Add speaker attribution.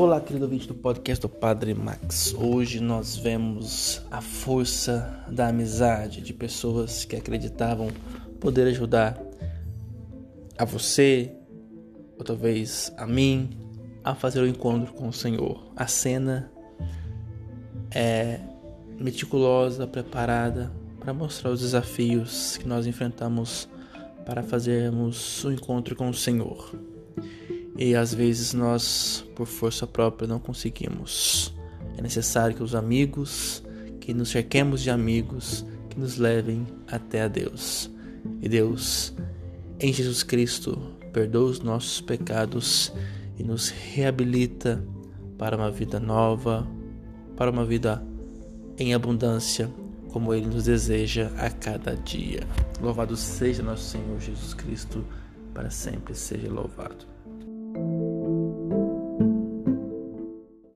Speaker 1: Olá, querido ouvinte do podcast do Padre Max. Hoje nós vemos a força da amizade de pessoas que acreditavam poder ajudar a você, ou talvez a mim, a fazer o encontro com o Senhor. A cena é meticulosa, preparada para mostrar os desafios que nós enfrentamos para fazermos o encontro com o Senhor e às vezes nós, por força própria, não conseguimos. É necessário que os amigos, que nos cerquemos de amigos que nos levem até a Deus. E Deus, em Jesus Cristo, perdoa os nossos pecados e nos reabilita para uma vida nova, para uma vida em abundância, como Ele nos deseja a cada dia. Louvado seja nosso Senhor Jesus Cristo, para sempre seja louvado.